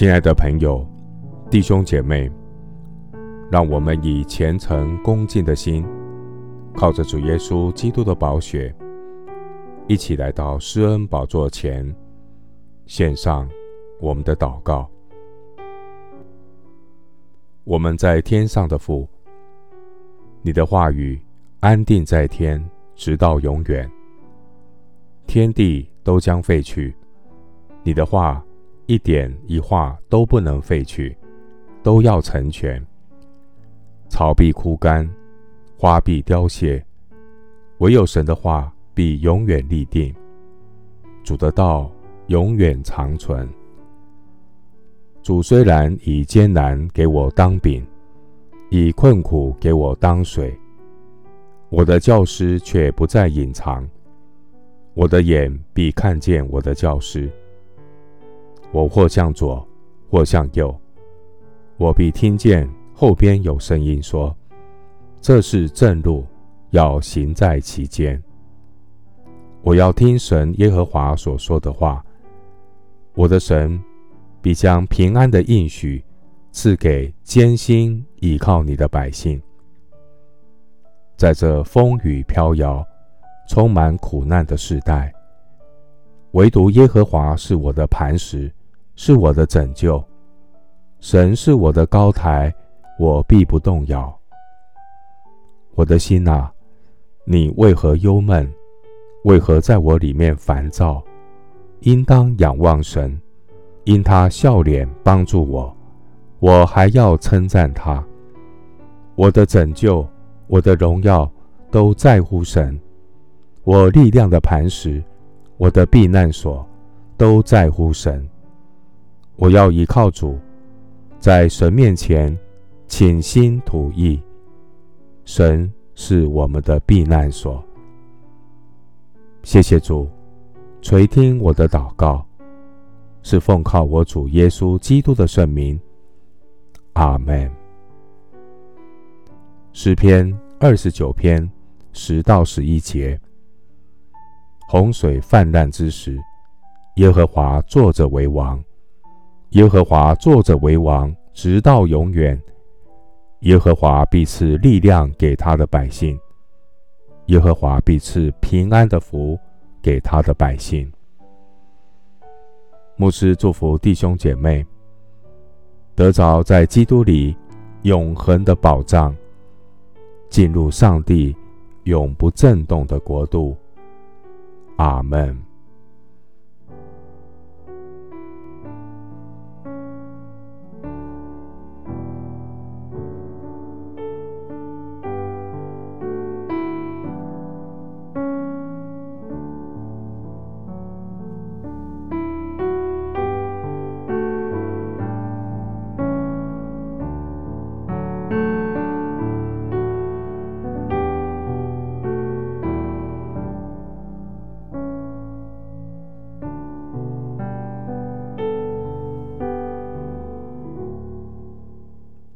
亲爱的朋友、弟兄姐妹，让我们以虔诚恭敬的心，靠着主耶稣基督的宝血，一起来到施恩宝座前，献上我们的祷告。我们在天上的父，你的话语安定在天，直到永远。天地都将废去，你的话。一点一画都不能废去，都要成全。草必枯干，花必凋谢，唯有神的话必永远立定。主的道永远长存。主虽然以艰难给我当饼，以困苦给我当水，我的教师却不再隐藏。我的眼必看见我的教师。我或向左，或向右，我必听见后边有声音说：“这是正路，要行在其间。”我要听神耶和华所说的话。我的神必将平安的应许赐给坚心倚靠你的百姓。在这风雨飘摇、充满苦难的时代，唯独耶和华是我的磐石。是我的拯救，神是我的高台，我必不动摇。我的心哪，你为何忧闷？为何在我里面烦躁？应当仰望神，因他笑脸帮助我，我还要称赞他。我的拯救，我的荣耀都在乎神，我力量的磐石，我的避难所都在乎神。我要依靠主，在神面前倾心吐意。神是我们的避难所。谢谢主垂听我的祷告，是奉靠我主耶稣基督的圣名。阿门。诗篇二十九篇十到十一节：洪水泛滥之时，耶和华坐着为王。耶和华坐着为王，直到永远。耶和华必赐力量给他的百姓，耶和华必赐平安的福给他的百姓。牧师祝福弟兄姐妹，得着在基督里永恒的保障，进入上帝永不震动的国度。阿门。